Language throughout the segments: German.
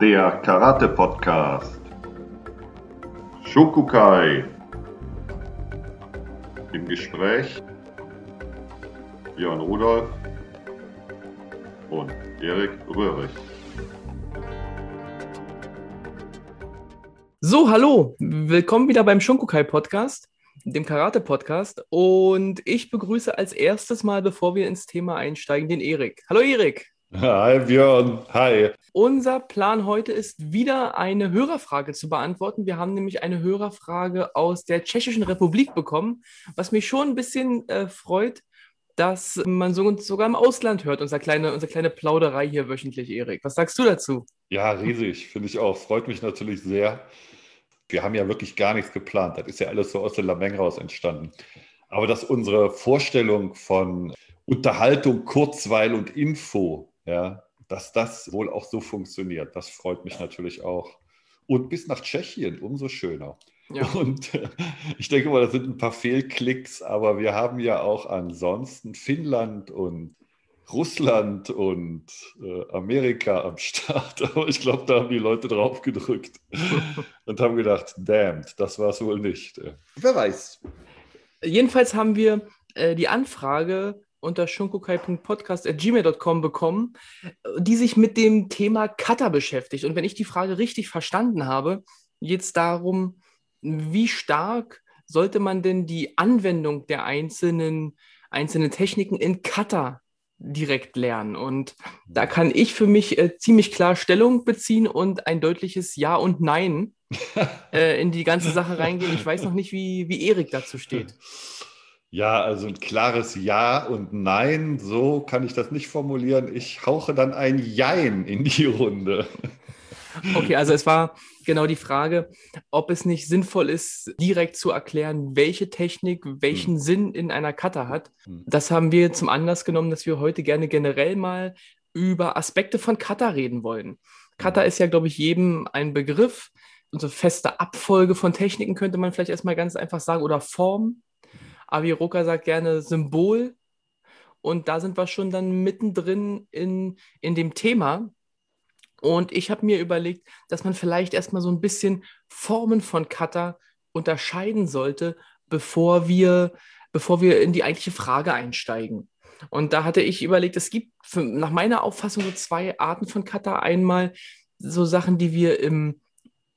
der Karate-Podcast. Shokukai. Im Gespräch Björn Rudolf und Erik Röhrig. So, hallo, willkommen wieder beim Shunkukai Podcast, dem Karate Podcast. Und ich begrüße als erstes mal, bevor wir ins Thema einsteigen, den Erik. Hallo, Erik. Hi, Björn. Hi. Unser Plan heute ist wieder eine Hörerfrage zu beantworten. Wir haben nämlich eine Hörerfrage aus der Tschechischen Republik bekommen, was mich schon ein bisschen äh, freut, dass man so, sogar im Ausland hört, unsere kleine, unsere kleine Plauderei hier wöchentlich, Erik. Was sagst du dazu? Ja, riesig, finde ich auch. Freut mich natürlich sehr. Wir haben ja wirklich gar nichts geplant. Das ist ja alles so aus der Lameng raus entstanden. Aber dass unsere Vorstellung von Unterhaltung, Kurzweil und Info, ja, dass das wohl auch so funktioniert, das freut mich natürlich auch. Und bis nach Tschechien, umso schöner. Ja. Und äh, ich denke mal, das sind ein paar Fehlklicks, aber wir haben ja auch ansonsten Finnland und Russland und äh, Amerika am Start. Aber ich glaube, da haben die Leute drauf gedrückt und haben gedacht, damned, das war es wohl nicht. Wer weiß. Jedenfalls haben wir äh, die Anfrage unter shunkokai.podcast.gmail.com bekommen, die sich mit dem Thema Cutter beschäftigt. Und wenn ich die Frage richtig verstanden habe, geht es darum, wie stark sollte man denn die Anwendung der einzelnen, einzelnen Techniken in Cutter direkt lernen. Und da kann ich für mich äh, ziemlich klar Stellung beziehen und ein deutliches Ja und Nein äh, in die ganze Sache reingehen. Ich weiß noch nicht, wie, wie Erik dazu steht. Ja, also ein klares Ja und Nein, so kann ich das nicht formulieren. Ich hauche dann ein Jein in die Runde. Okay, also es war genau die Frage, ob es nicht sinnvoll ist, direkt zu erklären, welche Technik welchen hm. Sinn in einer Kata hat. Hm. Das haben wir zum Anlass genommen, dass wir heute gerne generell mal über Aspekte von Kata reden wollen. Kata hm. ist ja, glaube ich, jedem ein Begriff. Unsere feste Abfolge von Techniken könnte man vielleicht erstmal ganz einfach sagen oder Form. Aviroka sagt gerne Symbol. Und da sind wir schon dann mittendrin in, in dem Thema. Und ich habe mir überlegt, dass man vielleicht erstmal so ein bisschen Formen von Kata unterscheiden sollte, bevor wir, bevor wir in die eigentliche Frage einsteigen. Und da hatte ich überlegt, es gibt für, nach meiner Auffassung so zwei Arten von Kata. Einmal so Sachen, die wir im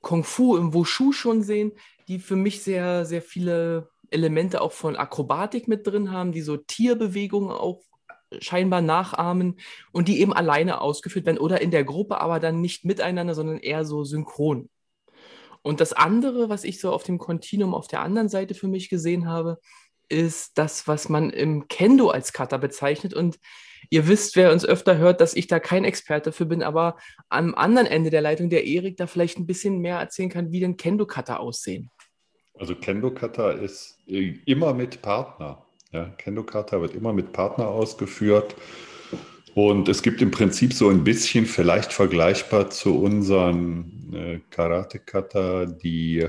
Kung Fu, im Wushu schon sehen, die für mich sehr, sehr viele Elemente auch von Akrobatik mit drin haben, die so Tierbewegungen auch scheinbar nachahmen und die eben alleine ausgeführt werden oder in der Gruppe, aber dann nicht miteinander, sondern eher so synchron. Und das andere, was ich so auf dem Kontinuum auf der anderen Seite für mich gesehen habe, ist das, was man im Kendo als Kata bezeichnet. Und ihr wisst, wer uns öfter hört, dass ich da kein Experte für bin, aber am anderen Ende der Leitung der Erik da vielleicht ein bisschen mehr erzählen kann, wie denn Kendo-Kata aussehen. Also Kendo-Kata ist immer mit Partner. Ja, Kendo-Kata wird immer mit Partner ausgeführt. Und es gibt im Prinzip so ein bisschen, vielleicht vergleichbar zu unseren äh, Karate-Kata, die,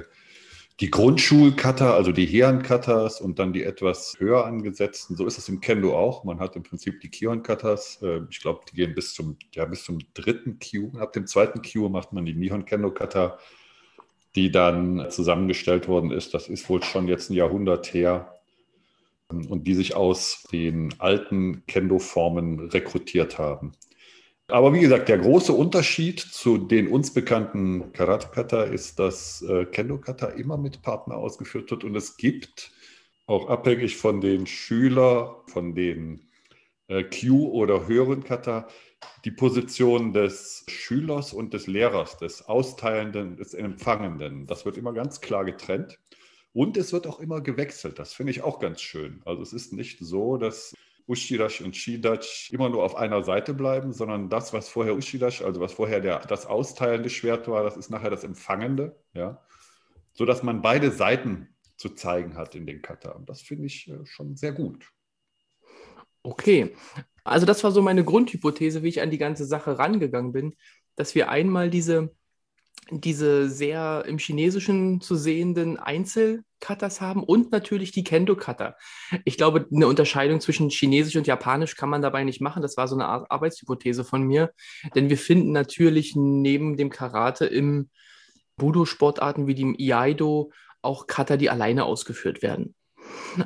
die Grundschul-Kata, also die Heian-Katas und dann die etwas höher angesetzten. So ist es im Kendo auch. Man hat im Prinzip die Kion-Katas. Äh, ich glaube, die gehen bis zum, ja, bis zum dritten Q. Ab dem zweiten Q macht man die Nihon-Kendo-Kata, die dann zusammengestellt worden ist. Das ist wohl schon jetzt ein Jahrhundert her und die sich aus den alten Kendo-Formen rekrutiert haben. Aber wie gesagt, der große Unterschied zu den uns bekannten Karate-Kata ist, dass äh, Kendo-Kata immer mit Partner ausgeführt wird und es gibt auch abhängig von den Schülern, von den äh, Q- oder höheren Kata, die Position des Schülers und des Lehrers, des Austeilenden, des Empfangenden. Das wird immer ganz klar getrennt. Und es wird auch immer gewechselt. Das finde ich auch ganz schön. Also es ist nicht so, dass Ushidash und Shidash immer nur auf einer Seite bleiben, sondern das, was vorher Ushidash, also was vorher der, das austeilende Schwert war, das ist nachher das empfangende, ja, sodass man beide Seiten zu zeigen hat in den Kata. Und das finde ich äh, schon sehr gut. Okay, also das war so meine Grundhypothese, wie ich an die ganze Sache rangegangen bin, dass wir einmal diese diese sehr im Chinesischen zu sehenden Einzelkatas haben und natürlich die Kendo-Kata. Ich glaube, eine Unterscheidung zwischen Chinesisch und Japanisch kann man dabei nicht machen. Das war so eine Art Arbeitshypothese von mir, denn wir finden natürlich neben dem Karate im Budo-Sportarten wie dem Iaido auch Kata, die alleine ausgeführt werden.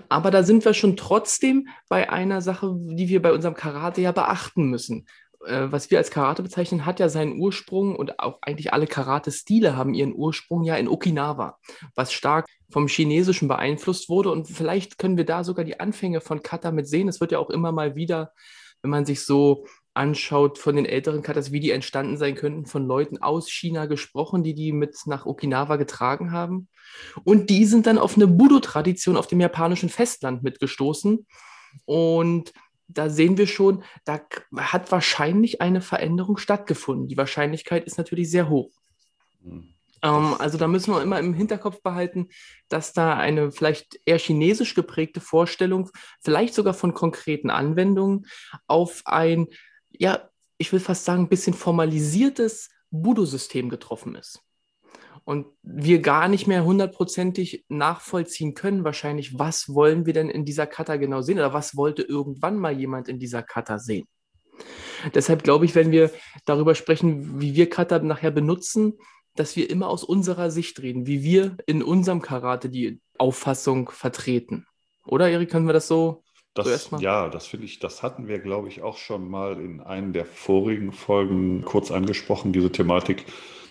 Aber da sind wir schon trotzdem bei einer Sache, die wir bei unserem Karate ja beachten müssen. Äh, was wir als Karate bezeichnen, hat ja seinen Ursprung und auch eigentlich alle Karate-Stile haben ihren Ursprung ja in Okinawa, was stark vom Chinesischen beeinflusst wurde. Und vielleicht können wir da sogar die Anfänge von Kata mit sehen. Es wird ja auch immer mal wieder, wenn man sich so anschaut von den älteren Katas, wie die entstanden sein könnten, von Leuten aus China gesprochen, die die mit nach Okinawa getragen haben. Und die sind dann auf eine Budo-Tradition auf dem japanischen Festland mitgestoßen. Und da sehen wir schon, da hat wahrscheinlich eine Veränderung stattgefunden. Die Wahrscheinlichkeit ist natürlich sehr hoch. Mhm. Ähm, also da müssen wir immer im Hinterkopf behalten, dass da eine vielleicht eher chinesisch geprägte Vorstellung, vielleicht sogar von konkreten Anwendungen, auf ein, ja, ich will fast sagen, ein bisschen formalisiertes Budo-System getroffen ist und wir gar nicht mehr hundertprozentig nachvollziehen können, wahrscheinlich, was wollen wir denn in dieser Kata genau sehen oder was wollte irgendwann mal jemand in dieser Kata sehen. Deshalb glaube ich, wenn wir darüber sprechen, wie wir Kata nachher benutzen, dass wir immer aus unserer Sicht reden, wie wir in unserem Karate die Auffassung vertreten. Oder, Erik, können wir das so das, so ja, das finde ich, das hatten wir, glaube ich, auch schon mal in einer der vorigen Folgen kurz angesprochen, diese Thematik,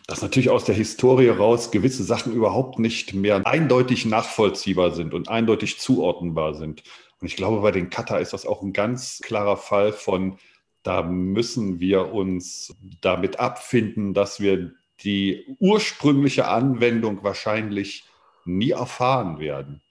dass natürlich aus der Historie raus gewisse Sachen überhaupt nicht mehr eindeutig nachvollziehbar sind und eindeutig zuordnenbar sind. Und ich glaube, bei den Kata ist das auch ein ganz klarer Fall von, da müssen wir uns damit abfinden, dass wir die ursprüngliche Anwendung wahrscheinlich nie erfahren werden.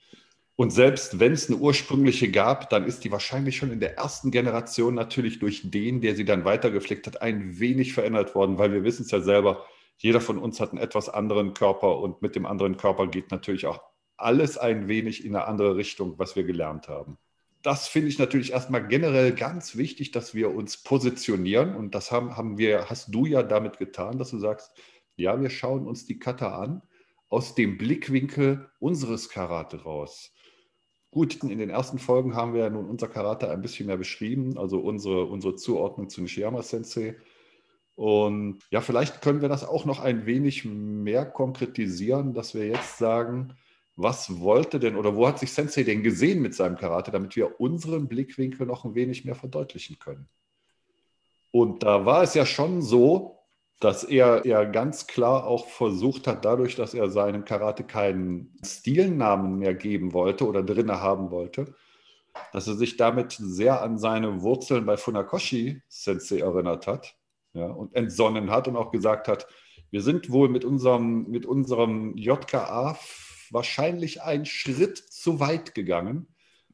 Und selbst wenn es eine ursprüngliche gab, dann ist die wahrscheinlich schon in der ersten Generation natürlich durch den, der sie dann weitergepflegt hat, ein wenig verändert worden, weil wir wissen es ja selber, jeder von uns hat einen etwas anderen Körper und mit dem anderen Körper geht natürlich auch alles ein wenig in eine andere Richtung, was wir gelernt haben. Das finde ich natürlich erstmal generell ganz wichtig, dass wir uns positionieren. Und das haben, haben wir, hast du ja damit getan, dass du sagst, ja, wir schauen uns die Kata an aus dem Blickwinkel unseres Karate raus. Gut, in den ersten Folgen haben wir ja nun unser Karate ein bisschen mehr beschrieben, also unsere, unsere Zuordnung zu Nishiyama Sensei. Und ja, vielleicht können wir das auch noch ein wenig mehr konkretisieren, dass wir jetzt sagen, was wollte denn oder wo hat sich Sensei denn gesehen mit seinem Karate, damit wir unseren Blickwinkel noch ein wenig mehr verdeutlichen können. Und da war es ja schon so, dass er ja ganz klar auch versucht hat, dadurch, dass er seinem Karate keinen Stilnamen mehr geben wollte oder drinne haben wollte, dass er sich damit sehr an seine Wurzeln bei Funakoshi Sensei erinnert hat ja, und entsonnen hat und auch gesagt hat, wir sind wohl mit unserem, mit unserem JKA wahrscheinlich einen Schritt zu weit gegangen.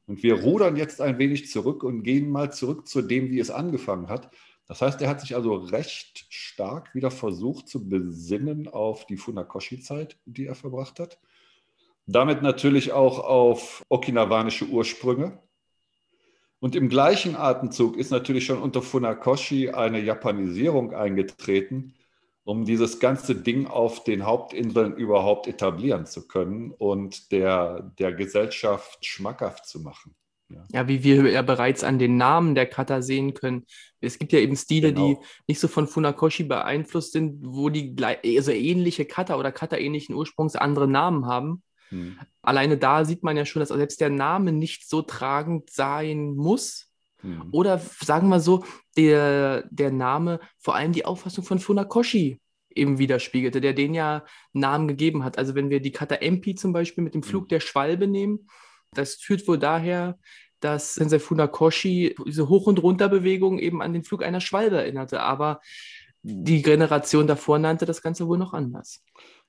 Und wir rudern jetzt ein wenig zurück und gehen mal zurück zu dem, wie es angefangen hat. Das heißt, er hat sich also recht stark wieder versucht zu besinnen auf die Funakoshi-Zeit, die er verbracht hat. Damit natürlich auch auf okinawanische Ursprünge. Und im gleichen Atemzug ist natürlich schon unter Funakoshi eine Japanisierung eingetreten, um dieses ganze Ding auf den Hauptinseln überhaupt etablieren zu können und der, der Gesellschaft schmackhaft zu machen. Ja. ja. wie wir ja bereits an den Namen der Kata sehen können. Es gibt ja eben Stile, genau. die nicht so von Funakoshi beeinflusst sind, wo die also ähnliche Kata oder Kata-ähnlichen Ursprungs andere Namen haben. Hm. Alleine da sieht man ja schon, dass selbst der Name nicht so tragend sein muss. Hm. Oder sagen wir so, der, der Name vor allem die Auffassung von Funakoshi eben widerspiegelte, der den ja Namen gegeben hat. Also wenn wir die Kata Empi zum Beispiel mit dem Flug hm. der Schwalbe nehmen, das führt wohl daher, dass Sensei Funakoshi diese Hoch- und Runterbewegung eben an den Flug einer Schwalbe erinnerte. Aber die Generation davor nannte das Ganze wohl noch anders.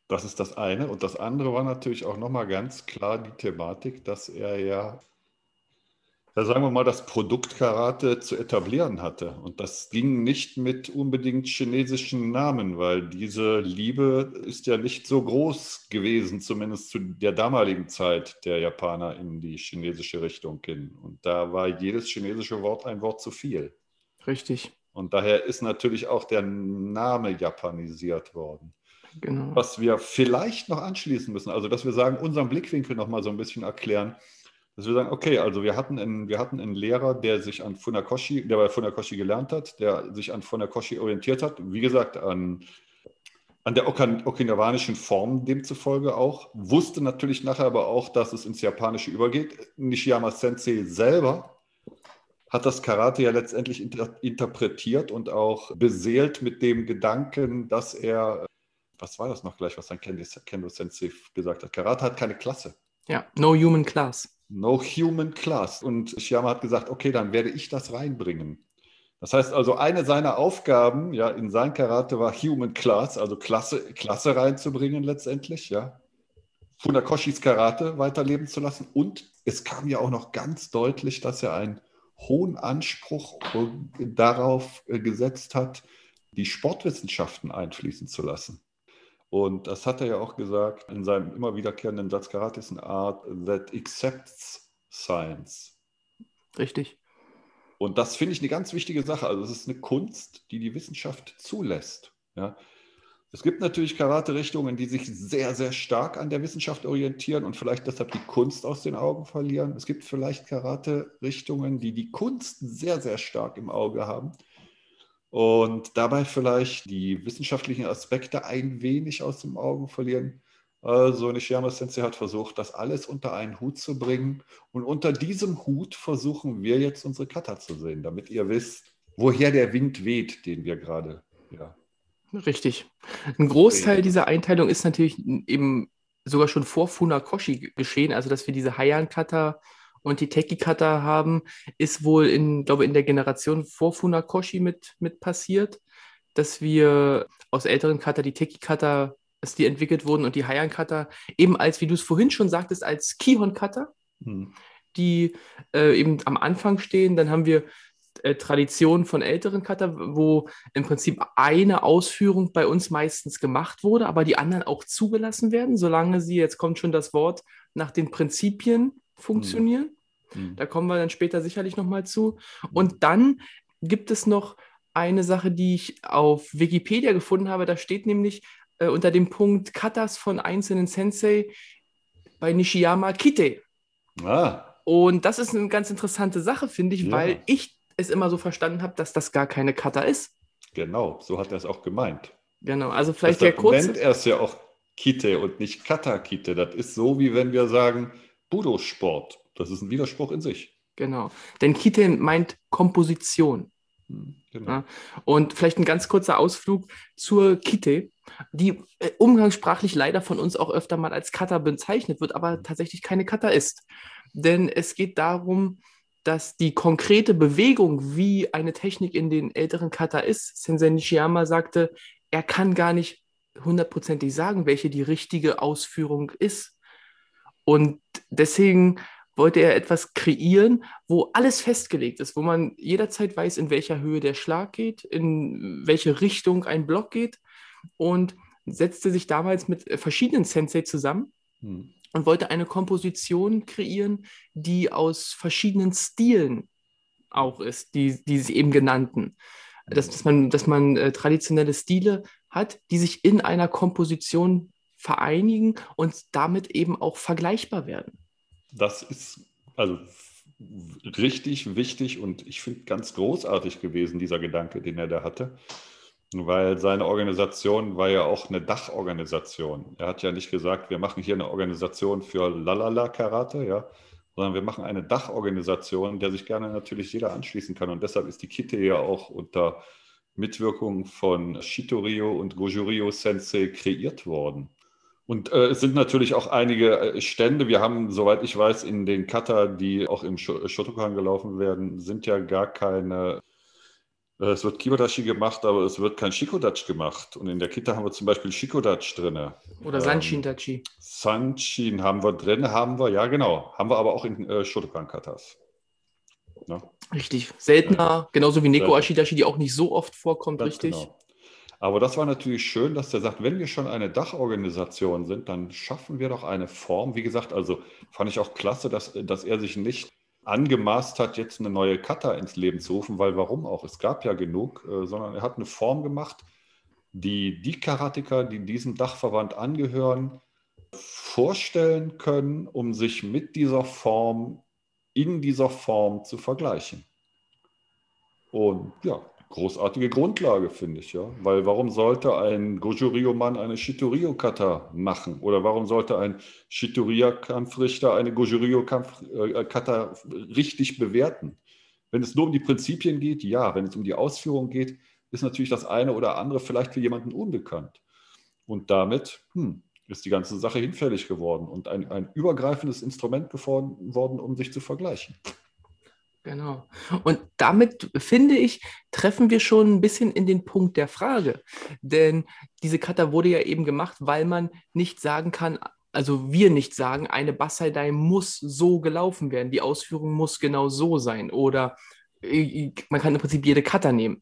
Das ist das eine. Und das andere war natürlich auch nochmal ganz klar die Thematik, dass er ja, ja, sagen wir mal, das Produkt Karate zu etablieren hatte. Und das ging nicht mit unbedingt chinesischen Namen, weil diese Liebe ist ja nicht so groß gewesen, zumindest zu der damaligen Zeit der Japaner in die chinesische Richtung hin. Und da war jedes chinesische Wort ein Wort zu viel. Richtig. Und daher ist natürlich auch der Name japanisiert worden. genau. was wir vielleicht noch anschließen müssen, also dass wir sagen, unseren Blickwinkel nochmal so ein bisschen erklären, dass wir sagen, okay, also wir hatten einen, wir hatten einen Lehrer, der sich an Funakoshi, der bei Funakoshi gelernt hat, der sich an Funakoshi orientiert hat, wie gesagt, an, an der okinawanischen Form demzufolge auch, wusste natürlich nachher aber auch, dass es ins Japanische übergeht. Nishiyama Sensei selber hat das Karate ja letztendlich inter interpretiert und auch beseelt mit dem Gedanken, dass er, was war das noch gleich, was dann Kendo Sensei gesagt hat? Karate hat keine Klasse. Ja, no human class. No human class. Und Shiyama hat gesagt, okay, dann werde ich das reinbringen. Das heißt also, eine seiner Aufgaben ja, in sein Karate war Human Class, also Klasse, Klasse reinzubringen letztendlich, ja. Funakoshis Karate weiterleben zu lassen. Und es kam ja auch noch ganz deutlich, dass er einen hohen Anspruch darauf äh, gesetzt hat, die Sportwissenschaften einfließen zu lassen. Und das hat er ja auch gesagt in seinem immer wiederkehrenden Satz, Karate ist eine Art that accepts science. Richtig. Und das finde ich eine ganz wichtige Sache. Also es ist eine Kunst, die die Wissenschaft zulässt. Ja. Es gibt natürlich Karate-Richtungen, die sich sehr, sehr stark an der Wissenschaft orientieren und vielleicht deshalb die Kunst aus den Augen verlieren. Es gibt vielleicht Karate-Richtungen, die die Kunst sehr, sehr stark im Auge haben und dabei vielleicht die wissenschaftlichen Aspekte ein wenig aus dem Augen verlieren. Also Nishiyama Sensei hat versucht, das alles unter einen Hut zu bringen. Und unter diesem Hut versuchen wir jetzt unsere Kata zu sehen, damit ihr wisst, woher der Wind weht, den wir gerade. Ja. Richtig. Ein Großteil dieser Einteilung ist natürlich eben sogar schon vor Funakoshi geschehen, also dass wir diese Heian-Kata und die Teki-Kata haben, ist wohl in, glaube in der Generation vor Funakoshi mit, mit passiert, dass wir aus älteren Kata die Teki-Kata, dass die entwickelt wurden und die Heian-Kata eben als, wie du es vorhin schon sagtest, als Kihon-Kata, hm. die äh, eben am Anfang stehen. Dann haben wir äh, Tradition von älteren Kata, wo im Prinzip eine Ausführung bei uns meistens gemacht wurde, aber die anderen auch zugelassen werden, solange sie, jetzt kommt schon das Wort, nach den Prinzipien funktionieren. Mhm. Da kommen wir dann später sicherlich nochmal zu. Und dann gibt es noch eine Sache, die ich auf Wikipedia gefunden habe. Da steht nämlich äh, unter dem Punkt Katas von einzelnen Sensei bei Nishiyama Kite. Ah. Und das ist eine ganz interessante Sache, finde ich, ja. weil ich es immer so verstanden habe, dass das gar keine Kata ist. Genau, so hat er es auch gemeint. Genau, also vielleicht der kurze. nennt er es ja auch Kite und nicht Kata-Kite. Das ist so, wie wenn wir sagen Budo-Sport. Das ist ein Widerspruch in sich. Genau. Denn Kite meint Komposition. Hm, genau. Ja, und vielleicht ein ganz kurzer Ausflug zur Kite, die äh, umgangssprachlich leider von uns auch öfter mal als Kata bezeichnet wird, aber tatsächlich keine Kata ist. Denn es geht darum, dass die konkrete Bewegung, wie eine Technik in den älteren Kata ist, Sensei Nishiyama sagte, er kann gar nicht hundertprozentig sagen, welche die richtige Ausführung ist. Und deswegen wollte er etwas kreieren, wo alles festgelegt ist, wo man jederzeit weiß, in welcher Höhe der Schlag geht, in welche Richtung ein Block geht und setzte sich damals mit verschiedenen Sensei zusammen hm. und wollte eine Komposition kreieren, die aus verschiedenen Stilen auch ist, die, die sie eben genannten. Dass, dass man, dass man äh, traditionelle Stile hat, die sich in einer Komposition vereinigen und damit eben auch vergleichbar werden das ist also richtig wichtig und ich finde ganz großartig gewesen, dieser Gedanke, den er da hatte. Weil seine Organisation war ja auch eine Dachorganisation. Er hat ja nicht gesagt, wir machen hier eine Organisation für Lalala Karate, ja, sondern wir machen eine Dachorganisation, der sich gerne natürlich jeder anschließen kann. Und deshalb ist die Kite ja auch unter Mitwirkung von Shitorio und Gojurio Sensei kreiert worden. Und äh, es sind natürlich auch einige äh, Stände. Wir haben, soweit ich weiß, in den Kata, die auch im Shotokan gelaufen werden, sind ja gar keine. Äh, es wird Kibodashi gemacht, aber es wird kein Shikodachi gemacht. Und in der Kita haben wir zum Beispiel Shikodachi drin. Oder Sanshin-Dachi. Ähm, Sanshin haben wir drin, haben wir, ja genau. Haben wir aber auch in äh, Shotokan-Katas. Ne? Richtig. Seltener, genauso wie Neko Ashidashi, die auch nicht so oft vorkommt, richtig. Genau. Aber das war natürlich schön, dass der sagt, wenn wir schon eine Dachorganisation sind, dann schaffen wir doch eine Form. Wie gesagt, also fand ich auch klasse, dass, dass er sich nicht angemaßt hat, jetzt eine neue Kata ins Leben zu rufen, weil warum auch? Es gab ja genug, äh, sondern er hat eine Form gemacht, die die Karateka, die diesem Dachverband angehören, vorstellen können, um sich mit dieser Form, in dieser Form zu vergleichen. Und ja, großartige Grundlage, finde ich, ja. Weil warum sollte ein Goju-Ryu-Mann eine Shitorio-Kata machen? Oder warum sollte ein Shitoria-Kampfrichter eine Goju-Ryu-Kata richtig bewerten? Wenn es nur um die Prinzipien geht, ja. Wenn es um die Ausführung geht, ist natürlich das eine oder andere vielleicht für jemanden unbekannt. Und damit hm, ist die ganze Sache hinfällig geworden und ein, ein übergreifendes Instrument geworden, um sich zu vergleichen. Genau. Und damit, finde ich, treffen wir schon ein bisschen in den Punkt der Frage. Denn diese Kata wurde ja eben gemacht, weil man nicht sagen kann, also wir nicht sagen, eine Bassaidai muss so gelaufen werden, die Ausführung muss genau so sein. Oder äh, man kann im Prinzip jede Kata nehmen.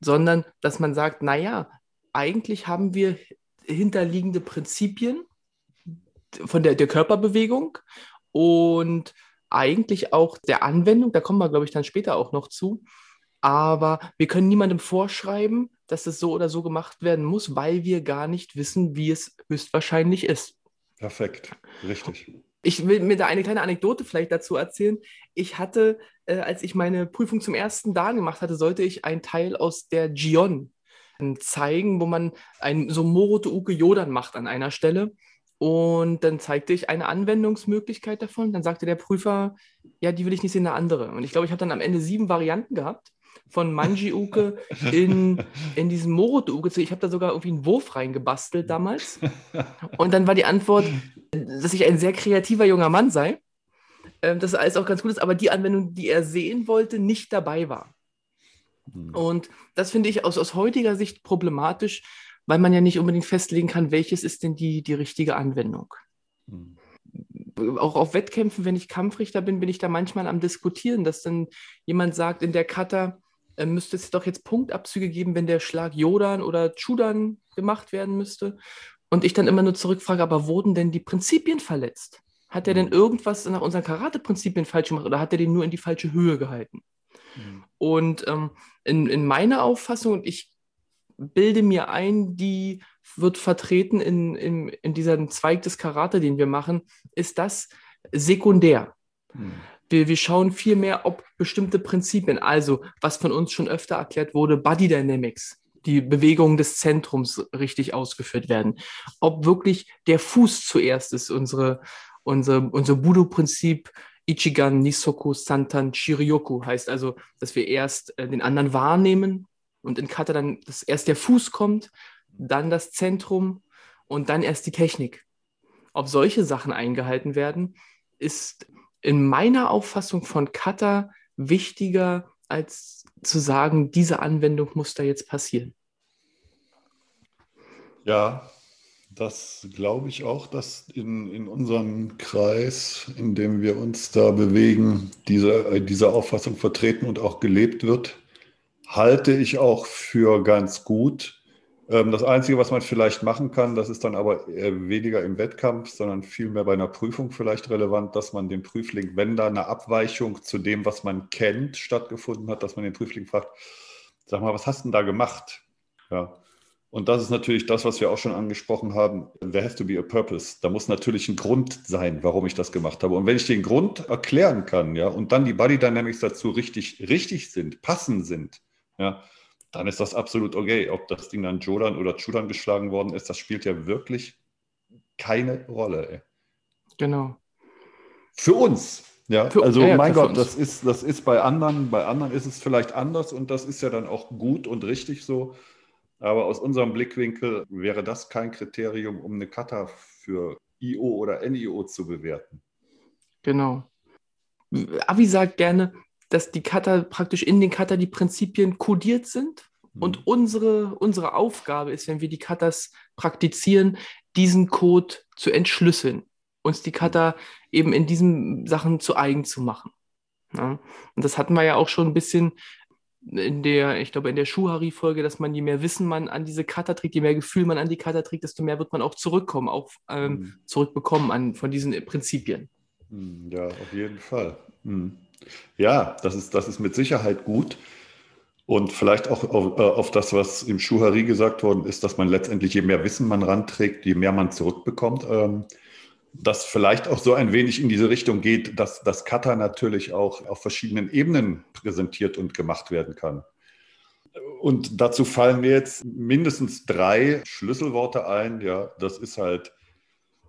Sondern, dass man sagt, naja, eigentlich haben wir hinterliegende Prinzipien von der, der Körperbewegung und eigentlich auch der Anwendung, da kommen wir, glaube ich, dann später auch noch zu. Aber wir können niemandem vorschreiben, dass es so oder so gemacht werden muss, weil wir gar nicht wissen, wie es höchstwahrscheinlich ist. Perfekt, richtig. Ich will mir da eine kleine Anekdote vielleicht dazu erzählen. Ich hatte, äh, als ich meine Prüfung zum ersten Dan gemacht hatte, sollte ich einen Teil aus der Gion äh, zeigen, wo man ein so Morote Uke Jodan macht an einer Stelle. Und dann zeigte ich eine Anwendungsmöglichkeit davon. Dann sagte der Prüfer, ja, die will ich nicht sehen, eine andere. Und ich glaube, ich habe dann am Ende sieben Varianten gehabt von Manji-Uke in, in diesen Morot-Uke. Ich habe da sogar irgendwie einen Wurf reingebastelt damals. Und dann war die Antwort, dass ich ein sehr kreativer junger Mann sei, ähm, dass alles auch ganz gut ist, aber die Anwendung, die er sehen wollte, nicht dabei war. Hm. Und das finde ich aus, aus heutiger Sicht problematisch, weil man ja nicht unbedingt festlegen kann, welches ist denn die, die richtige Anwendung. Mhm. Auch auf Wettkämpfen, wenn ich Kampfrichter bin, bin ich da manchmal am Diskutieren, dass dann jemand sagt, in der Kata äh, müsste es doch jetzt Punktabzüge geben, wenn der Schlag Jodan oder Chudan gemacht werden müsste. Und ich dann immer nur zurückfrage, aber wurden denn die Prinzipien verletzt? Hat er denn hm. irgendwas nach unseren Karate-Prinzipien falsch gemacht oder hat er den nur in die falsche Höhe gehalten? Mhm. Und ähm, in, in meiner Auffassung, und ich bilde mir ein, die wird vertreten in, in, in diesem Zweig des Karate, den wir machen, ist das sekundär. Hm. Wir, wir schauen vielmehr, ob bestimmte Prinzipien, also was von uns schon öfter erklärt wurde, Body Dynamics, die Bewegungen des Zentrums richtig ausgeführt werden. Ob wirklich der Fuß zuerst ist, unsere, unsere, unser Budo-Prinzip Ichigan, Nisoku, Santan, Shiryoku heißt also, dass wir erst äh, den anderen wahrnehmen, und in Kata dann dass erst der Fuß kommt, dann das Zentrum und dann erst die Technik. Ob solche Sachen eingehalten werden, ist in meiner Auffassung von Kata wichtiger, als zu sagen, diese Anwendung muss da jetzt passieren. Ja, das glaube ich auch, dass in, in unserem Kreis, in dem wir uns da bewegen, diese, diese Auffassung vertreten und auch gelebt wird halte ich auch für ganz gut. Ähm, das Einzige, was man vielleicht machen kann, das ist dann aber weniger im Wettkampf, sondern vielmehr bei einer Prüfung vielleicht relevant, dass man den Prüfling, wenn da eine Abweichung zu dem, was man kennt, stattgefunden hat, dass man den Prüfling fragt, sag mal, was hast du denn da gemacht? Ja. Und das ist natürlich das, was wir auch schon angesprochen haben. There has to be a purpose. Da muss natürlich ein Grund sein, warum ich das gemacht habe. Und wenn ich den Grund erklären kann, ja, und dann die Body Dynamics dazu richtig, richtig sind, passend sind, ja, dann ist das absolut okay. Ob das Ding dann Jodan oder Chudan geschlagen worden ist, das spielt ja wirklich keine Rolle. Ey. Genau. Für uns. Ja, für, also ja, mein Gott, das ist, das ist bei anderen, bei anderen ist es vielleicht anders und das ist ja dann auch gut und richtig so. Aber aus unserem Blickwinkel wäre das kein Kriterium, um eine Kata für IO oder NIO zu bewerten. Genau. Avi sagt gerne, dass die Cutter praktisch in den Cutter die Prinzipien kodiert sind. Mhm. Und unsere, unsere Aufgabe ist, wenn wir die Cutters praktizieren, diesen Code zu entschlüsseln, uns die Cutter eben in diesen Sachen zu eigen zu machen. Ja? Und das hatten wir ja auch schon ein bisschen in der, ich glaube, in der Schuhari-Folge, dass man, je mehr Wissen man an diese Cutter trägt, je mehr Gefühl man an die Cutter trägt, desto mehr wird man auch zurückkommen, auch ähm, mhm. zurückbekommen an, von diesen Prinzipien. Mhm, ja, auf jeden Fall. Mhm. Ja, das ist, das ist mit Sicherheit gut. Und vielleicht auch auf, äh, auf, das, was im Schuhari gesagt worden ist, dass man letztendlich, je mehr Wissen man ranträgt, je mehr man zurückbekommt, ähm, dass vielleicht auch so ein wenig in diese Richtung geht, dass das Kata natürlich auch auf verschiedenen Ebenen präsentiert und gemacht werden kann. Und dazu fallen mir jetzt mindestens drei Schlüsselworte ein. Ja, das ist halt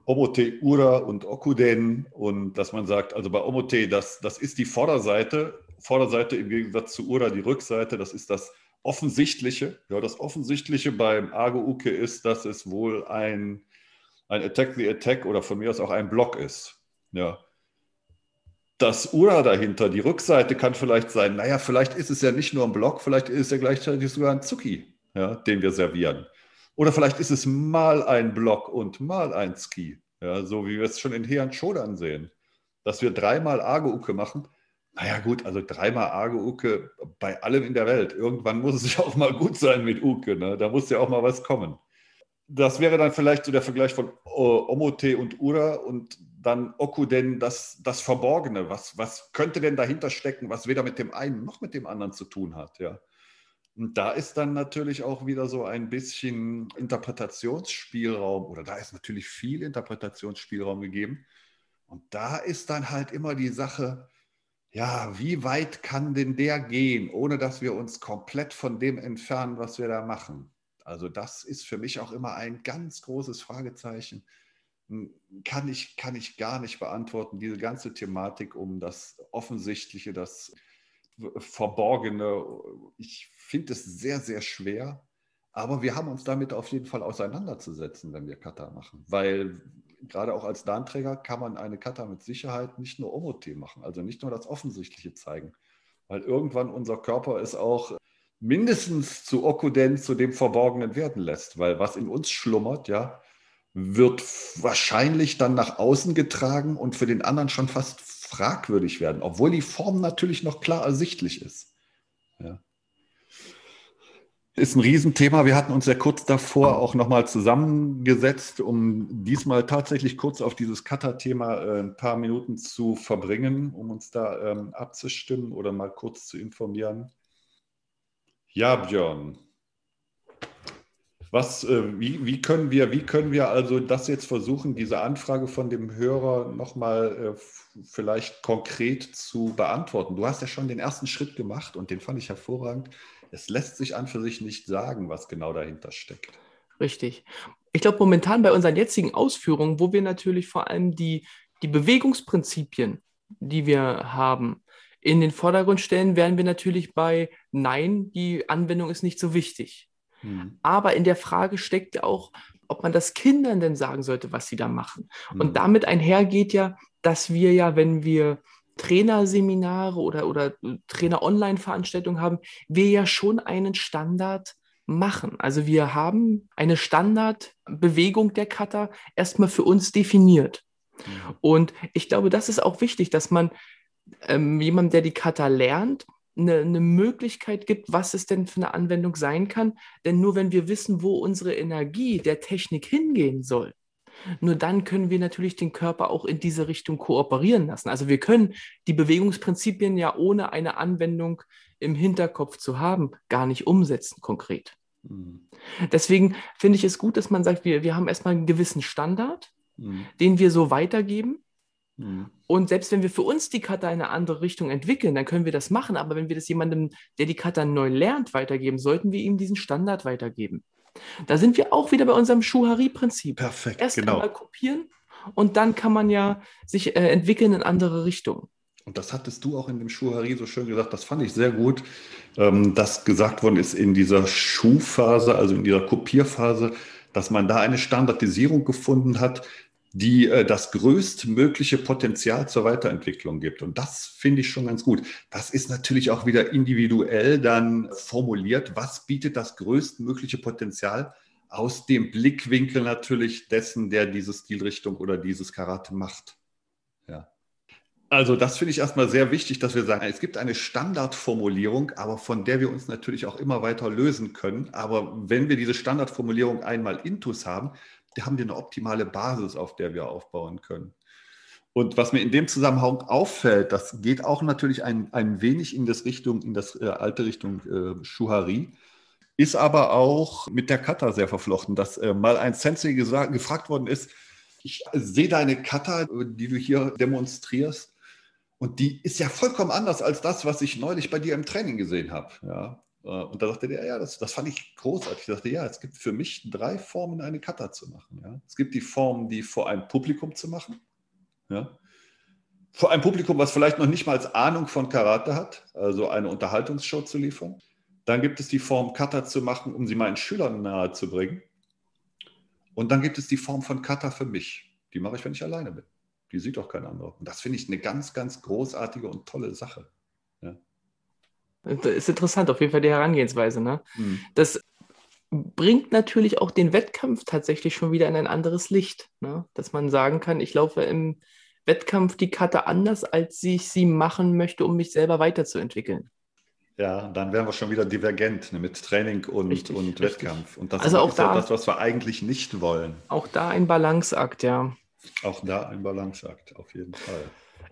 Omote, Ura und Okuden. Und dass man sagt, also bei Omote, das, das ist die Vorderseite. Vorderseite im Gegensatz zu Ura die Rückseite. Das ist das Offensichtliche. Ja, das Offensichtliche beim Argo Uke ist, dass es wohl ein ein Attack the Attack oder von mir aus auch ein Block ist. Ja. Das Ura dahinter, die Rückseite kann vielleicht sein, naja, vielleicht ist es ja nicht nur ein Block, vielleicht ist es ja gleichzeitig sogar ein Zuki, ja, den wir servieren. Oder vielleicht ist es mal ein Block und mal ein Ski, ja, so wie wir es schon in Heian Shodan sehen. Dass wir dreimal Argo-Uke machen, naja gut, also dreimal Argo-Uke bei allem in der Welt. Irgendwann muss es ja auch mal gut sein mit Uke, ne? da muss ja auch mal was kommen das wäre dann vielleicht so der Vergleich von Omote und Ura und dann Okuden, das, das Verborgene. Was, was könnte denn dahinter stecken, was weder mit dem einen noch mit dem anderen zu tun hat? Ja. Und da ist dann natürlich auch wieder so ein bisschen Interpretationsspielraum oder da ist natürlich viel Interpretationsspielraum gegeben. Und da ist dann halt immer die Sache, ja, wie weit kann denn der gehen, ohne dass wir uns komplett von dem entfernen, was wir da machen? Also das ist für mich auch immer ein ganz großes Fragezeichen. Hm, kann ich, kann ich gar nicht beantworten, diese ganze Thematik um das Offensichtliche, das Verborgene. Ich finde es sehr, sehr schwer. Aber wir haben uns damit auf jeden Fall auseinanderzusetzen, wenn wir Kata machen. Weil gerade auch als Danträger kann man eine Kata mit Sicherheit nicht nur OMOT machen, also nicht nur das Offensichtliche zeigen. Weil irgendwann unser Körper ist auch mindestens zu Okuden, zu dem Verborgenen werden lässt. Weil was in uns schlummert, ja, wird wahrscheinlich dann nach außen getragen und für den anderen schon fast fragwürdig werden, obwohl die Form natürlich noch klar ersichtlich ist. Ja. Ist ein Riesenthema. Wir hatten uns ja kurz davor auch nochmal zusammengesetzt, um diesmal tatsächlich kurz auf dieses Cutter-Thema äh, ein paar Minuten zu verbringen, um uns da ähm, abzustimmen oder mal kurz zu informieren. Ja, Björn. Was, äh, wie, wie, können wir, wie können wir also das jetzt versuchen, diese Anfrage von dem Hörer nochmal äh, vielleicht konkret zu beantworten? Du hast ja schon den ersten Schritt gemacht und den fand ich hervorragend. Es lässt sich an für sich nicht sagen, was genau dahinter steckt. Richtig. Ich glaube, momentan bei unseren jetzigen Ausführungen, wo wir natürlich vor allem die, die Bewegungsprinzipien, die wir haben, in den Vordergrund stellen, werden wir natürlich bei Nein, die Anwendung ist nicht so wichtig. Hm. Aber in der Frage steckt ja auch, ob man das Kindern denn sagen sollte, was sie da machen. Hm. Und damit einhergeht ja, dass wir ja, wenn wir Trainerseminare oder, oder Trainer-Online-Veranstaltungen haben, wir ja schon einen Standard machen. Also wir haben eine Standardbewegung der Cutter erstmal für uns definiert. Und ich glaube, das ist auch wichtig, dass man ähm, jemand, der die Kata lernt, eine, eine, Möglichkeit gibt, was es denn für eine Anwendung sein kann. Denn nur wenn wir wissen, wo unsere Energie der Technik hingehen soll, nur dann können wir natürlich den Körper auch in diese Richtung kooperieren lassen. Also wir können die Bewegungsprinzipien ja ohne eine Anwendung im Hinterkopf zu haben, gar nicht umsetzen konkret. Mhm. Deswegen finde ich es gut, dass man sagt, wir, wir haben erstmal einen gewissen Standard, mhm. den wir so weitergeben. Mhm. Und selbst wenn wir für uns die Kata in eine andere Richtung entwickeln, dann können wir das machen. Aber wenn wir das jemandem, der die Kata neu lernt, weitergeben, sollten wir ihm diesen Standard weitergeben. Da sind wir auch wieder bei unserem Schuhari-Prinzip. Perfekt, Erst genau. einmal kopieren und dann kann man ja sich äh, entwickeln in andere Richtungen. Und das hattest du auch in dem Schuhari so schön gesagt, das fand ich sehr gut, ähm, dass gesagt worden ist in dieser Schuhphase, also in dieser Kopierphase, dass man da eine Standardisierung gefunden hat, die äh, das größtmögliche Potenzial zur Weiterentwicklung gibt. Und das finde ich schon ganz gut. Das ist natürlich auch wieder individuell dann formuliert. Was bietet das größtmögliche Potenzial aus dem Blickwinkel natürlich dessen, der diese Stilrichtung oder dieses Karate macht? Ja. Also das finde ich erstmal sehr wichtig, dass wir sagen, es gibt eine Standardformulierung, aber von der wir uns natürlich auch immer weiter lösen können. Aber wenn wir diese Standardformulierung einmal intus haben, haben wir eine optimale Basis, auf der wir aufbauen können. Und was mir in dem Zusammenhang auffällt, das geht auch natürlich ein, ein wenig in das Richtung, in das äh, alte Richtung äh, Schuhari, ist aber auch mit der Kata sehr verflochten, dass äh, mal ein Sensei gefragt worden ist, ich sehe deine Kata, die du hier demonstrierst, und die ist ja vollkommen anders als das, was ich neulich bei dir im Training gesehen habe. Ja. Äh, und da sagte der, ja, das, das fand ich großartig. Ich dachte, ja, es gibt für mich drei Formen, eine Kata zu machen. Ja. Es gibt die Form, die vor einem Publikum zu machen. Ja. Vor einem Publikum, was vielleicht noch nicht mal Ahnung von Karate hat, also eine Unterhaltungsshow zu liefern. Dann gibt es die Form, Kata zu machen, um sie meinen Schülern nahe zu bringen. Und dann gibt es die Form von Kata für mich. Die mache ich, wenn ich alleine bin. Die sieht auch kein anderer. Und das finde ich eine ganz, ganz großartige und tolle Sache. Ja. Das ist interessant, auf jeden Fall die Herangehensweise. Ne? Hm. Das bringt natürlich auch den Wettkampf tatsächlich schon wieder in ein anderes Licht. Ne? Dass man sagen kann, ich laufe im Wettkampf die Karte anders, als ich sie machen möchte, um mich selber weiterzuentwickeln. Ja, dann wären wir schon wieder divergent ne, mit Training und, richtig, und richtig. Wettkampf. Und das also ist auch da, das, was wir eigentlich nicht wollen. Auch da ein Balanceakt, ja. Auch da ein Balanceakt, auf jeden Fall.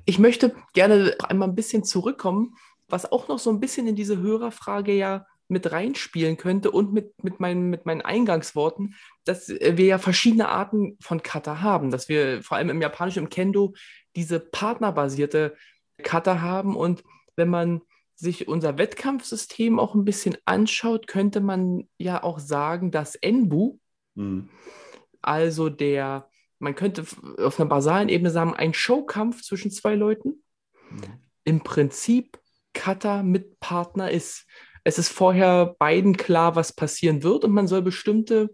Ich möchte gerne einmal ein bisschen zurückkommen, was auch noch so ein bisschen in diese Hörerfrage ja mit reinspielen könnte und mit, mit, meinen, mit meinen Eingangsworten, dass wir ja verschiedene Arten von Kata haben, dass wir vor allem im japanischen, im Kendo, diese partnerbasierte Kata haben und wenn man sich unser Wettkampfsystem auch ein bisschen anschaut, könnte man ja auch sagen, dass Enbu, mhm. also der man könnte auf einer basalen Ebene sagen, ein Showkampf zwischen zwei Leuten mhm. im Prinzip Mit Partner ist. Es ist vorher beiden klar, was passieren wird und man soll bestimmte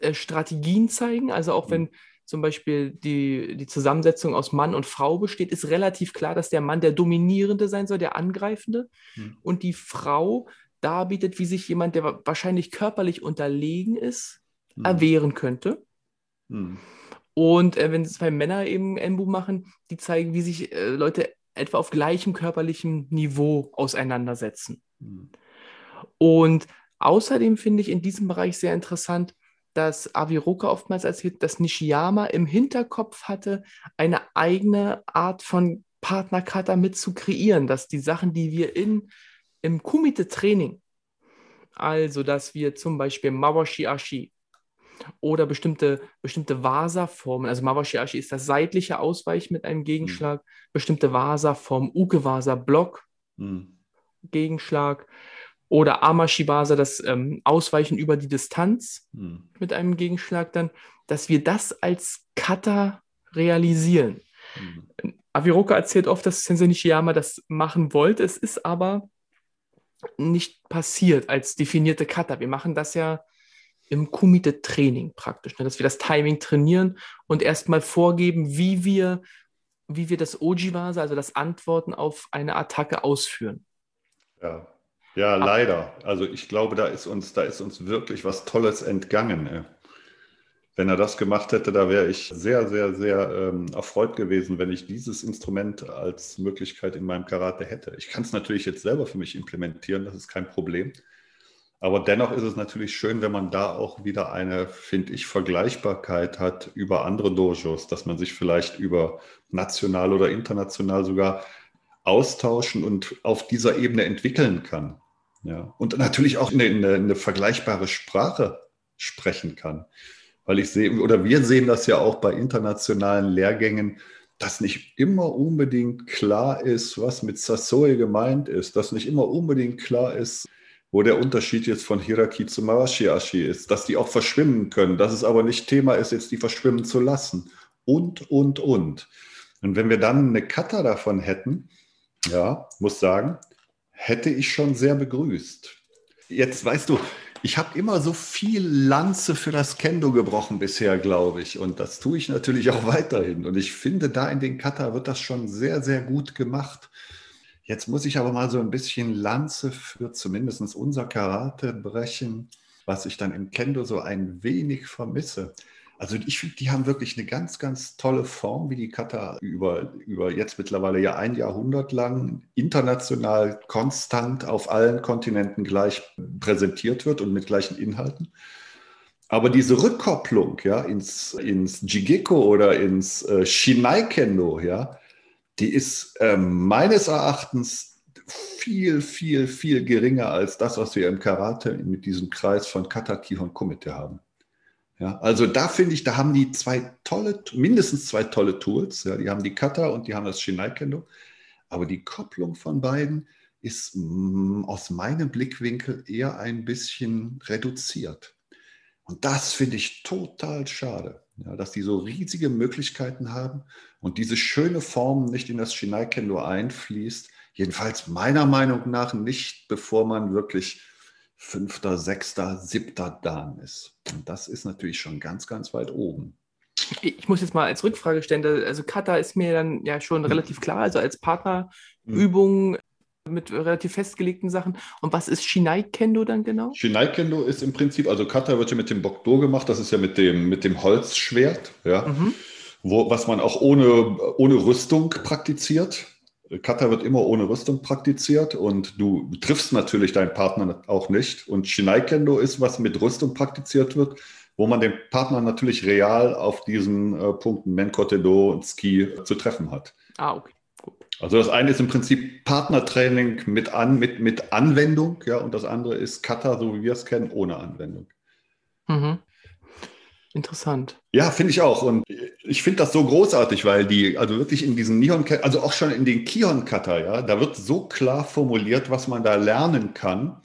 äh, Strategien zeigen. Also auch wenn zum Beispiel die, die Zusammensetzung aus Mann und Frau besteht, ist relativ klar, dass der Mann der Dominierende sein soll, der Angreifende mhm. und die Frau darbietet, wie sich jemand, der wahrscheinlich körperlich unterlegen ist, mhm. erwehren könnte. Mhm. Und äh, wenn zwei Männer eben Enbu machen, die zeigen, wie sich äh, Leute etwa auf gleichem körperlichem Niveau auseinandersetzen. Mhm. Und außerdem finde ich in diesem Bereich sehr interessant, dass Aviroka oftmals erzählt, dass Nishiyama im Hinterkopf hatte, eine eigene Art von Partnerkata mit zu kreieren, dass die Sachen, die wir in, im Kumite-Training, also dass wir zum Beispiel Mawashi Ashi, oder bestimmte, bestimmte Vasa-Formen. Also Mawashi-Ashi ist das seitliche Ausweichen mit einem Gegenschlag, mhm. bestimmte Vasa-Formen, Uke-Vasa-Block, mhm. Gegenschlag oder Amashi-Vasa, das ähm, Ausweichen über die Distanz mhm. mit einem Gegenschlag dann, dass wir das als Kata realisieren. Mhm. Aviroka erzählt oft, dass Sensei Nishiyama das machen wollte. Es ist aber nicht passiert als definierte Kata. Wir machen das ja im Kumite-Training praktisch, ne? dass wir das Timing trainieren und erstmal vorgeben, wie wir, wie wir das Ojiwase, also das Antworten auf eine Attacke ausführen. Ja, ja leider. Also ich glaube, da ist uns, da ist uns wirklich was Tolles entgangen. Ey. Wenn er das gemacht hätte, da wäre ich sehr, sehr, sehr ähm, erfreut gewesen, wenn ich dieses Instrument als Möglichkeit in meinem Karate hätte. Ich kann es natürlich jetzt selber für mich implementieren, das ist kein Problem. Aber dennoch ist es natürlich schön, wenn man da auch wieder eine, finde ich, Vergleichbarkeit hat über andere Dojos, dass man sich vielleicht über national oder international sogar austauschen und auf dieser Ebene entwickeln kann. Ja. Und natürlich auch eine, eine, eine vergleichbare Sprache sprechen kann. Weil ich sehe, oder wir sehen das ja auch bei internationalen Lehrgängen, dass nicht immer unbedingt klar ist, was mit Sassoe gemeint ist, dass nicht immer unbedingt klar ist, wo der Unterschied jetzt von Hierarchie zu Mawashiashi ist, dass die auch verschwimmen können, dass es aber nicht Thema ist, jetzt die verschwimmen zu lassen und, und, und. Und wenn wir dann eine Kata davon hätten, ja, muss sagen, hätte ich schon sehr begrüßt. Jetzt weißt du, ich habe immer so viel Lanze für das Kendo gebrochen bisher, glaube ich. Und das tue ich natürlich auch weiterhin. Und ich finde, da in den Kata wird das schon sehr, sehr gut gemacht. Jetzt muss ich aber mal so ein bisschen Lanze für zumindest unser Karate brechen, was ich dann im Kendo so ein wenig vermisse. Also ich finde, die haben wirklich eine ganz, ganz tolle Form, wie die Kata über, über jetzt mittlerweile ja ein Jahrhundert lang international konstant auf allen Kontinenten gleich präsentiert wird und mit gleichen Inhalten. Aber diese Rückkopplung ja, ins, ins Jigeko oder ins äh, Shinai-Kendo, ja, die ist äh, meines Erachtens viel, viel, viel geringer als das, was wir im Karate mit diesem Kreis von Kata, Kihon, Kumite haben. Ja, also da finde ich, da haben die zwei tolle, mindestens zwei tolle Tools. Ja, die haben die Kata und die haben das Shinai Kendo. Aber die Kopplung von beiden ist mh, mm, aus meinem Blickwinkel eher ein bisschen reduziert. Und das finde ich total schade, ja, dass die so riesige Möglichkeiten haben und diese schöne Form nicht in das Shinai Kendo einfließt. Jedenfalls meiner Meinung nach nicht, bevor man wirklich fünfter, sechster, siebter Dan ist. Und das ist natürlich schon ganz, ganz weit oben. Ich muss jetzt mal als Rückfrage stellen, also Kata ist mir dann ja schon relativ klar, also als Partnerübung mit relativ festgelegten Sachen. Und was ist Shinai Kendo dann genau? Shinai Kendo ist im Prinzip, also Kata wird ja mit dem Bokdo gemacht, das ist ja mit dem, mit dem Holzschwert, ja, mhm. wo, was man auch ohne, ohne Rüstung praktiziert. Kata wird immer ohne Rüstung praktiziert und du triffst natürlich deinen Partner auch nicht. Und Shinai Kendo ist, was mit Rüstung praktiziert wird, wo man den Partner natürlich real auf diesen äh, Punkten Menkote Do und Ski zu treffen hat. Ah, okay. Also das eine ist im Prinzip Partnertraining mit, an, mit, mit Anwendung, ja, und das andere ist Kata, so wie wir es kennen, ohne Anwendung. Mhm. Interessant. Ja, finde ich auch. Und ich finde das so großartig, weil die, also wirklich in diesen Nihon, also auch schon in den Kion-Kata, ja, da wird so klar formuliert, was man da lernen kann,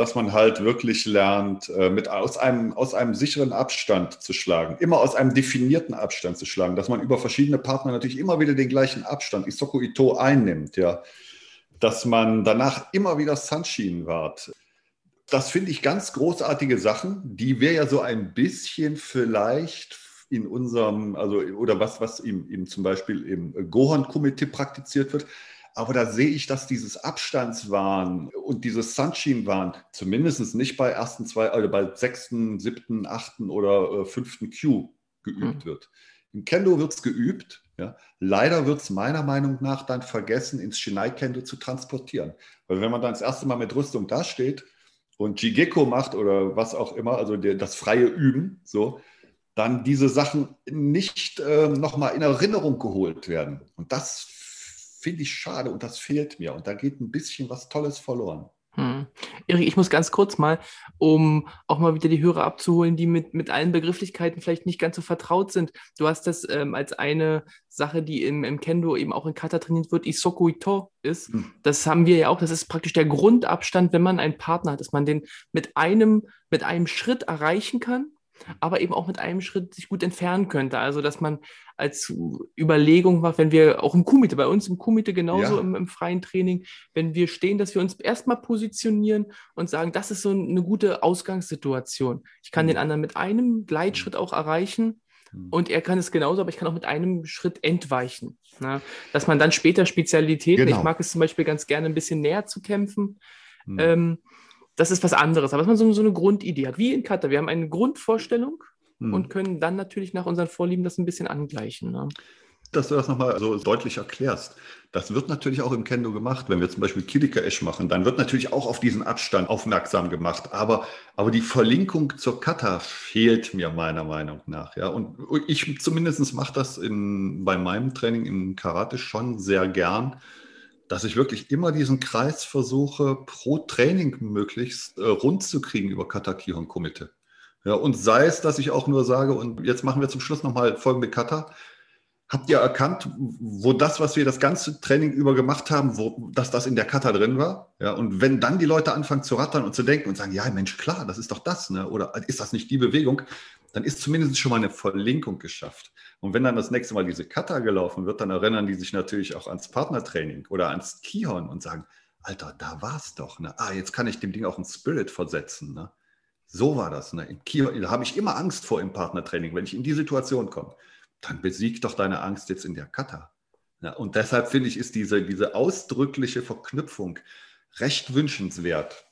dass man halt wirklich lernt, äh, mit aus einem, aus einem sicheren Abstand zu schlagen, immer aus einem definierten Abstand zu schlagen, dass man über verschiedene Partner natürlich immer wieder den gleichen Abstand, Isoko Ito, einnimmt, ja. Dass man danach immer wieder Sunshin wart das finde ich ganz großartige Sachen, die wir ja so ein bisschen vielleicht in unserem, also oder was, was im, im zum Beispiel im Gohan-Komitee praktiziert wird. Aber da sehe ich, dass dieses Abstandswahn und dieses Sunshine-Wahn zumindest nicht bei ersten zwei, also bei sechsten, siebten, achten oder äh, fünften Q geübt mhm. wird. Im Kendo wird es geübt. Ja. Leider wird es meiner Meinung nach dann vergessen, ins Shinai-Kendo zu transportieren. Weil wenn man dann das erste Mal mit Rüstung dasteht, und Jigeko macht oder was auch immer, also der, das freie Üben, so, dann diese Sachen nicht äh, nochmal in Erinnerung geholt werden. Und das finde ich schade und das fehlt mir. Und da geht ein bisschen was Tolles verloren. Hm. Erik, ich muss ganz kurz mal, um auch mal wieder die Hörer abzuholen, die mit, mit allen Begrifflichkeiten vielleicht nicht ganz so vertraut sind. Du hast das ähm, als eine Sache, die im, im Kendo eben auch in Kata trainiert wird, Isoku Ito ist. Hm. Das haben wir ja auch. Das ist praktisch der Grundabstand, wenn man einen Partner hat, dass man den mit einem, mit einem Schritt erreichen kann aber eben auch mit einem Schritt sich gut entfernen könnte. Also, dass man als Überlegung macht, wenn wir auch im Kumite, bei uns im Kumite genauso ja. im, im, freien Training, wenn wir stehen, dass wir uns erstmal positionieren und sagen, das ist so eine gute Ausgangssituation. Ich kann mhm. den anderen mit einem Gleitschritt auch erreichen. Mhm. Und er kann es genauso, aber ich kann auch mit einem Schritt entweichen. Ne? Dass man dann später Spezialitäten, genau. ich mag es zum Beispiel ganz gerne ein bisschen näher zu kämpfen, mhm. ähm, das ist was anderes. Aber dass man so, so eine Grundidee hat, wie in Kata. Wir haben eine Grundvorstellung hm. und können dann natürlich nach unseren Vorlieben das ein bisschen angleichen. Ne? Dass du das nochmal so deutlich erklärst. Das wird natürlich auch im Kendo gemacht. Wenn wir zum Beispiel Kilika Esch machen, dann wird natürlich auch auf diesen Abstand aufmerksam gemacht. Aber, aber die Verlinkung zur Kata fehlt mir meiner Meinung nach. Ja? Und ich zumindest mache das in, bei meinem Training im Karate schon sehr gern dass ich wirklich immer diesen Kreis versuche, pro Training möglichst äh, rund zu kriegen über Kataki und Kumite. Ja, und sei es, dass ich auch nur sage, und jetzt machen wir zum Schluss nochmal folgende Kata. Habt ihr erkannt, wo das, was wir das ganze Training über gemacht haben, wo, dass das in der Kata drin war? Ja, und wenn dann die Leute anfangen zu rattern und zu denken und sagen, ja, Mensch, klar, das ist doch das, ne? oder ist das nicht die Bewegung? Dann ist zumindest schon mal eine Verlinkung geschafft. Und wenn dann das nächste Mal diese Kata gelaufen wird, dann erinnern die sich natürlich auch ans Partnertraining oder ans Kihon und sagen, Alter, da war es doch. Ne? Ah, jetzt kann ich dem Ding auch einen Spirit versetzen. Ne? So war das. Ne? Im Kihon, da habe ich immer Angst vor im Partnertraining, wenn ich in die Situation komme. Dann besieg doch deine Angst jetzt in der Kata. Ja, und deshalb finde ich, ist diese, diese ausdrückliche Verknüpfung recht wünschenswert.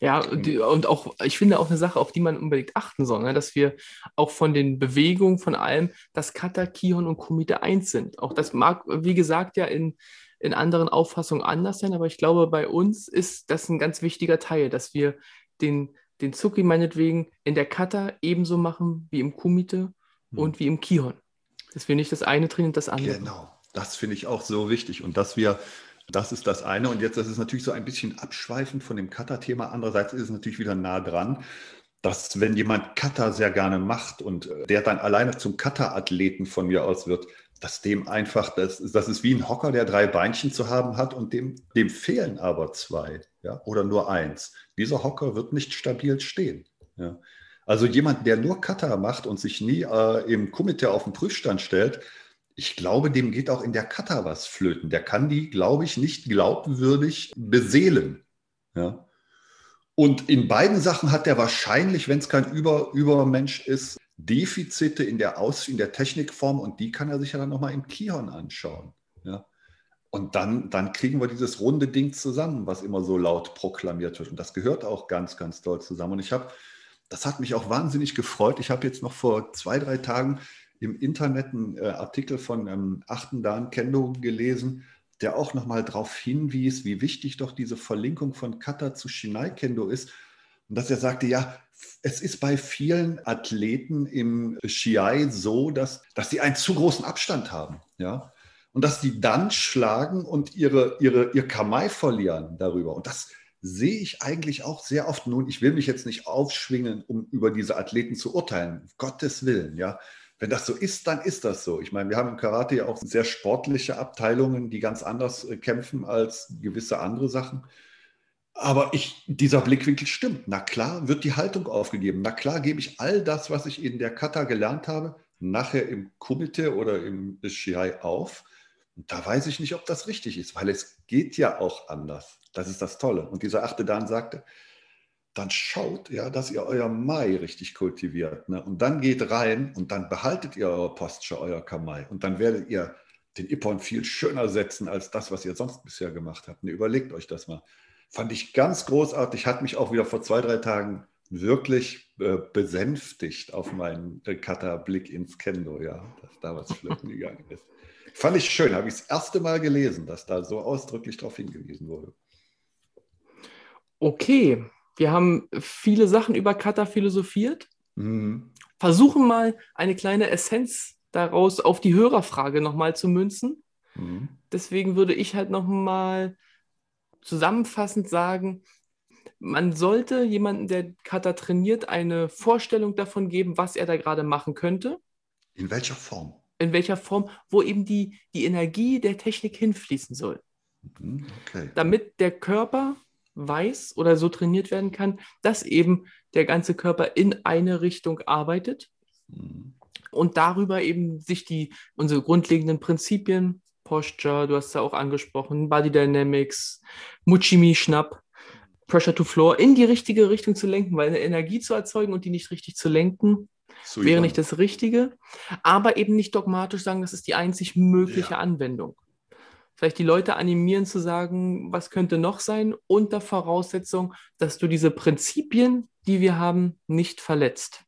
Ja, die, und auch, ich finde auch eine Sache, auf die man unbedingt achten soll, ne? dass wir auch von den Bewegungen, von allem, dass Kata, Kihon und Kumite eins sind. Auch das mag, wie gesagt, ja in, in anderen Auffassungen anders sein, aber ich glaube, bei uns ist das ein ganz wichtiger Teil, dass wir den den Zucki meinetwegen in der Kata ebenso machen wie im Kumite hm. und wie im Kihon. Dass wir nicht das eine trainieren und das andere. Genau, das finde ich auch so wichtig. Und dass wir, das ist das eine. Und jetzt, das ist natürlich so ein bisschen abschweifend von dem Kata-Thema. Andererseits ist es natürlich wieder nah dran, dass wenn jemand Kata sehr gerne macht und äh, der dann alleine zum Kata-Athleten von mir aus wird, dass dem einfach, das, das ist wie ein Hocker, der drei Beinchen zu haben hat und dem, dem fehlen aber zwei ja, oder nur eins. Dieser Hocker wird nicht stabil stehen. Ja. Also jemand, der nur Kata macht und sich nie äh, im Kumite auf den Prüfstand stellt, ich glaube, dem geht auch in der Kata was flöten. Der kann die, glaube ich, nicht glaubwürdig beseelen. Ja. Und in beiden Sachen hat er wahrscheinlich, wenn es kein Über Übermensch ist, Defizite in der, Aus in der Technikform und die kann er sich ja dann nochmal im Kion anschauen. Ja. Und dann, dann kriegen wir dieses runde Ding zusammen, was immer so laut proklamiert wird. Und das gehört auch ganz, ganz doll zusammen. Und ich habe das hat mich auch wahnsinnig gefreut. Ich habe jetzt noch vor zwei, drei Tagen im Internet einen äh, Artikel von ähm, Achten Dan Kendo gelesen, der auch nochmal darauf hinwies, wie wichtig doch diese Verlinkung von Kata zu Shinai Kendo ist. Und dass er sagte, ja, es ist bei vielen Athleten im Shiai so, dass, dass sie einen zu großen Abstand haben. Ja? Und dass die dann schlagen und ihre, ihre, ihr Kamai verlieren darüber. Und das, sehe ich eigentlich auch sehr oft. Nun, ich will mich jetzt nicht aufschwingen, um über diese Athleten zu urteilen. Gottes Willen, ja. Wenn das so ist, dann ist das so. Ich meine, wir haben im Karate ja auch sehr sportliche Abteilungen, die ganz anders äh, kämpfen als gewisse andere Sachen. Aber ich, dieser Blickwinkel stimmt. Na klar wird die Haltung aufgegeben. Na klar gebe ich all das, was ich in der Kata gelernt habe, nachher im Kumite oder im Shiai auf. Und da weiß ich nicht, ob das richtig ist, weil es geht ja auch anders. Das ist das Tolle. Und dieser achte Dan sagte, dann schaut, ja, dass ihr euer Mai richtig kultiviert. Ne? Und dann geht rein und dann behaltet ihr euer Posture, euer Kamai. Und dann werdet ihr den Ippon viel schöner setzen als das, was ihr sonst bisher gemacht habt. Ne, überlegt euch das mal. Fand ich ganz großartig, hat mich auch wieder vor zwei, drei Tagen wirklich äh, besänftigt auf meinen äh, Kata-Blick ins Kendo, ja, dass da was flöten gegangen ist. Fand ich schön, habe ich das erste Mal gelesen, dass da so ausdrücklich darauf hingewiesen wurde. Okay, wir haben viele Sachen über Kata philosophiert. Mhm. Versuchen mal eine kleine Essenz daraus auf die Hörerfrage nochmal zu münzen. Mhm. Deswegen würde ich halt nochmal zusammenfassend sagen, man sollte jemanden, der Kata trainiert, eine Vorstellung davon geben, was er da gerade machen könnte. In welcher Form? In welcher Form, wo eben die, die Energie der Technik hinfließen soll. Mhm, okay. Damit der Körper weiß oder so trainiert werden kann, dass eben der ganze Körper in eine Richtung arbeitet mhm. und darüber eben sich die unsere grundlegenden Prinzipien, Posture, du hast ja auch angesprochen, Body Dynamics, Muchimi Schnapp, Pressure to Floor in die richtige Richtung zu lenken, weil eine Energie zu erzeugen und die nicht richtig zu lenken, so wäre nicht das Richtige, aber eben nicht dogmatisch sagen, das ist die einzig mögliche ja. Anwendung vielleicht die Leute animieren zu sagen, was könnte noch sein, unter Voraussetzung, dass du diese Prinzipien, die wir haben, nicht verletzt.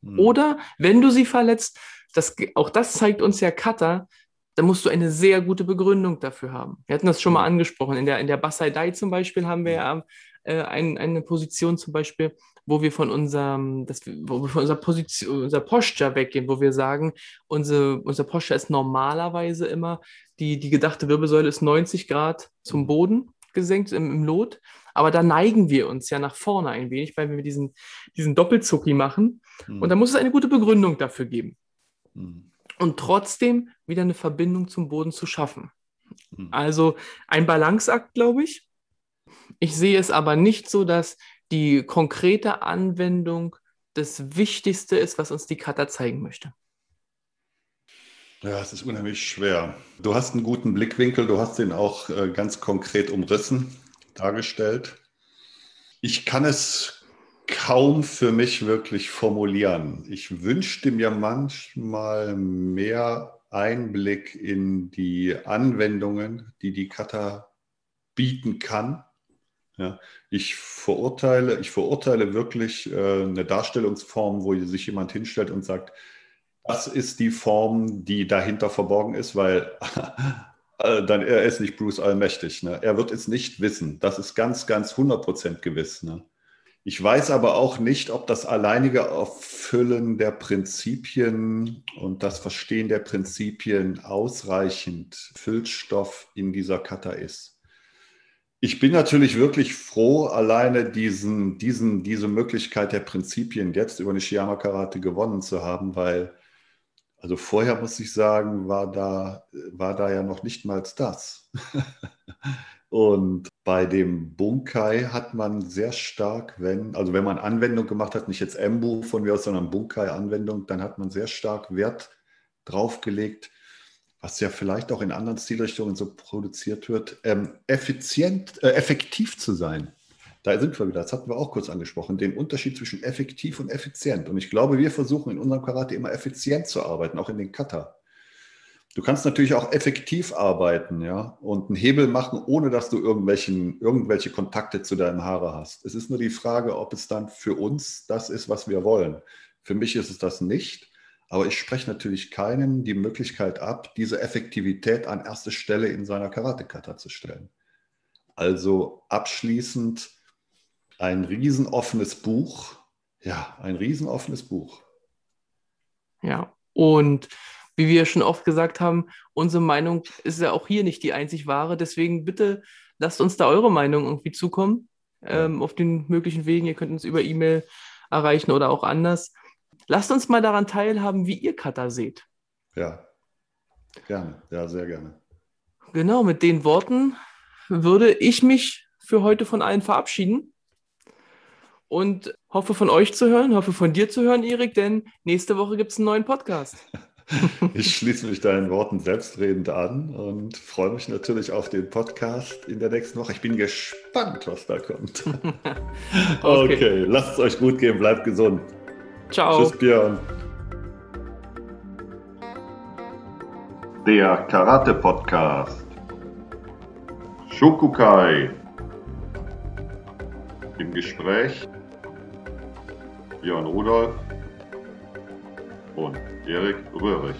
Mhm. Oder wenn du sie verletzt, das, auch das zeigt uns ja Kata, da musst du eine sehr gute Begründung dafür haben. Wir hatten das schon mal hm. angesprochen. In der, in der Basai Dai zum Beispiel haben wir ja äh, ein, eine Position zum Beispiel, wo wir von unserem, das, wo wir von unserer Position, unserer Posture weggehen, wo wir sagen, unsere, unser Posture ist normalerweise immer, die, die gedachte Wirbelsäule ist 90 Grad zum Boden gesenkt im, im Lot, aber da neigen wir uns ja nach vorne ein wenig, weil wir diesen, diesen Doppelzucki machen. Mhm. Und da muss es eine gute Begründung dafür geben. Mhm. Und trotzdem wieder eine Verbindung zum Boden zu schaffen. Mhm. Also ein Balanceakt, glaube ich. Ich sehe es aber nicht so, dass die konkrete Anwendung das Wichtigste ist, was uns die Kata zeigen möchte. Ja, es ist unheimlich schwer. Du hast einen guten Blickwinkel, du hast den auch äh, ganz konkret umrissen, dargestellt. Ich kann es kaum für mich wirklich formulieren. Ich wünschte mir manchmal mehr Einblick in die Anwendungen, die die Kata bieten kann ja, ich verurteile, ich verurteile wirklich äh, eine Darstellungsform, wo sich jemand hinstellt und sagt, das ist die Form, die dahinter verborgen ist, weil äh, dann er ist nicht Bruce allmächtig. Ne? Er wird es nicht wissen. Das ist ganz, ganz 100% gewiss. Ne? Ich weiß aber auch nicht, ob das alleinige Erfüllen der Prinzipien und das Verstehen der Prinzipien ausreichend Füllstoff in dieser Kata ist. Ich bin natürlich wirklich froh, alleine diesen, diesen, diese Möglichkeit der Prinzipien jetzt über Nishiyama Karate gewonnen zu haben, weil, also vorher muss ich sagen, war da, war da ja noch nicht mal das. Und bei dem Bunkai hat man sehr stark, wenn, also wenn man Anwendung gemacht hat, nicht jetzt Embu von mir aus, sondern Bunkai-Anwendung, dann hat man sehr stark Wert drauf gelegt, was ja vielleicht auch in anderen Stilrichtungen so produziert wird, ähm, effizient, äh, effektiv zu sein. Da sind wir wieder, das hatten wir auch kurz angesprochen, den Unterschied zwischen effektiv und effizient. Und ich glaube, wir versuchen in unserem Karate immer effizient zu arbeiten, auch in den Kata. Du kannst natürlich auch effektiv arbeiten, ja, und einen Hebel machen, ohne dass du irgendwelchen, irgendwelche Kontakte zu deinem Haare hast. Es ist nur die Frage, ob es dann für uns das ist, was wir wollen. Für mich ist es das nicht, aber ich spreche natürlich keinen die Möglichkeit ab, diese Effektivität an erste Stelle in seiner Karatekata zu stellen. Also abschließend ein riesenoffenes Buch. Ja, ein riesenoffenes Buch. Ja, und wie wir schon oft gesagt haben, unsere Meinung ist ja auch hier nicht die einzig wahre. Deswegen bitte lasst uns da eure Meinung irgendwie zukommen ähm, auf den möglichen Wegen. Ihr könnt uns über E-Mail erreichen oder auch anders. Lasst uns mal daran teilhaben, wie ihr Kata seht. Ja, gerne. Ja, sehr gerne. Genau, mit den Worten würde ich mich für heute von allen verabschieden und hoffe von euch zu hören, hoffe von dir zu hören, Erik, denn nächste Woche gibt es einen neuen Podcast. Ich schließe mich deinen Worten selbstredend an und freue mich natürlich auf den Podcast in der nächsten Woche. Ich bin gespannt, was da kommt. okay. okay, lasst es euch gut gehen, bleibt gesund. Ciao. Tschüss, Björn. Der Karate Podcast. Shokukai. Im Gespräch Björn Rudolf und Erik Röhrig.